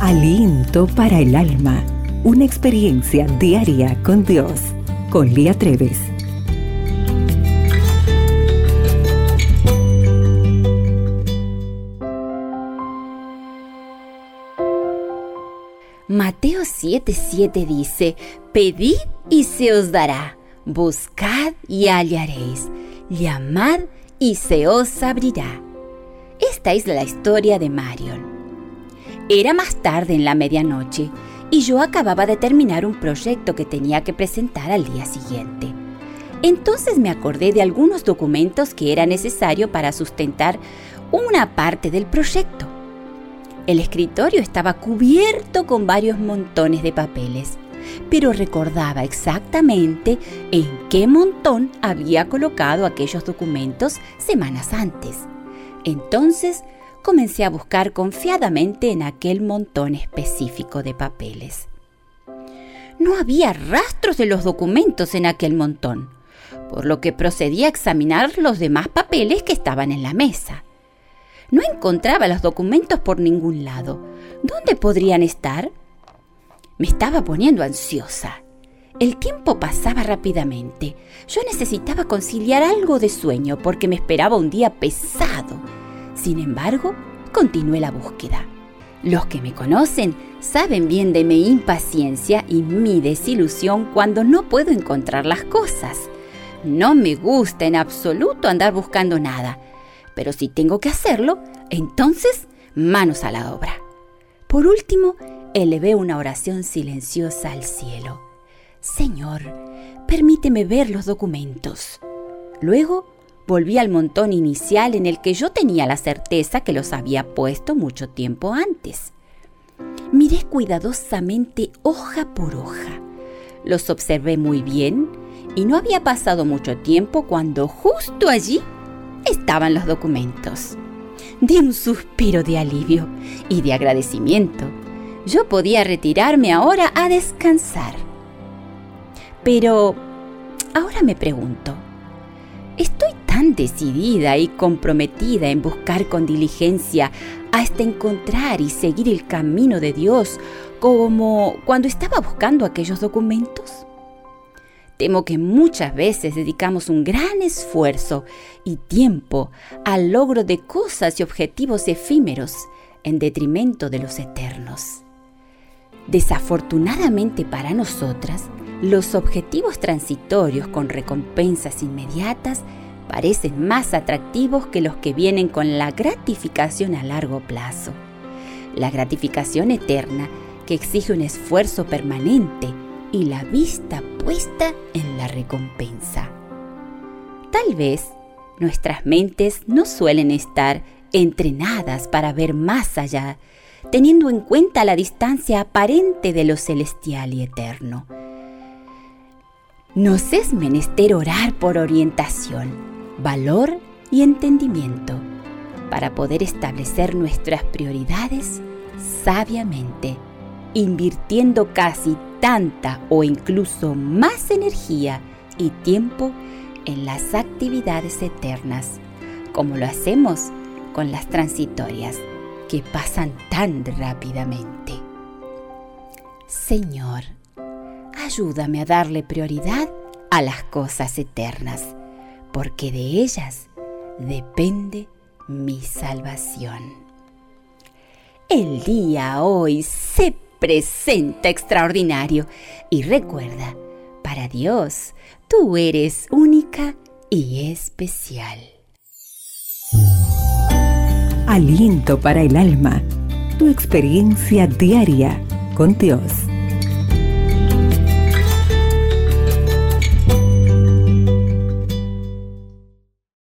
Aliento para el alma. Una experiencia diaria con Dios. Con Lía Treves. Mateo 7:7 dice, Pedid y se os dará, buscad y hallaréis, llamad y se os abrirá. Esta es la historia de Marion. Era más tarde en la medianoche y yo acababa de terminar un proyecto que tenía que presentar al día siguiente. Entonces me acordé de algunos documentos que era necesario para sustentar una parte del proyecto. El escritorio estaba cubierto con varios montones de papeles, pero recordaba exactamente en qué montón había colocado aquellos documentos semanas antes. Entonces comencé a buscar confiadamente en aquel montón específico de papeles. No había rastros de los documentos en aquel montón, por lo que procedí a examinar los demás papeles que estaban en la mesa. No encontraba los documentos por ningún lado. ¿Dónde podrían estar? Me estaba poniendo ansiosa. El tiempo pasaba rápidamente. Yo necesitaba conciliar algo de sueño porque me esperaba un día pesado. Sin embargo, continué la búsqueda. Los que me conocen saben bien de mi impaciencia y mi desilusión cuando no puedo encontrar las cosas. No me gusta en absoluto andar buscando nada, pero si tengo que hacerlo, entonces manos a la obra. Por último, elevé una oración silenciosa al cielo. Señor, permíteme ver los documentos. Luego volví al montón inicial en el que yo tenía la certeza que los había puesto mucho tiempo antes. Miré cuidadosamente hoja por hoja. Los observé muy bien y no había pasado mucho tiempo cuando justo allí estaban los documentos. Di un suspiro de alivio y de agradecimiento. Yo podía retirarme ahora a descansar. Pero ahora me pregunto, ¿estoy tan decidida y comprometida en buscar con diligencia hasta encontrar y seguir el camino de Dios como cuando estaba buscando aquellos documentos? Temo que muchas veces dedicamos un gran esfuerzo y tiempo al logro de cosas y objetivos efímeros en detrimento de los eternos. Desafortunadamente para nosotras, los objetivos transitorios con recompensas inmediatas parecen más atractivos que los que vienen con la gratificación a largo plazo. La gratificación eterna que exige un esfuerzo permanente y la vista puesta en la recompensa. Tal vez nuestras mentes no suelen estar entrenadas para ver más allá, teniendo en cuenta la distancia aparente de lo celestial y eterno. Nos es menester orar por orientación, valor y entendimiento para poder establecer nuestras prioridades sabiamente, invirtiendo casi tanta o incluso más energía y tiempo en las actividades eternas, como lo hacemos con las transitorias que pasan tan rápidamente. Señor, ayúdame a darle prioridad a las cosas eternas, porque de ellas depende mi salvación. El día hoy se presenta extraordinario. Y recuerda, para Dios, tú eres única y especial. Aliento para el alma. Tu experiencia diaria con Dios.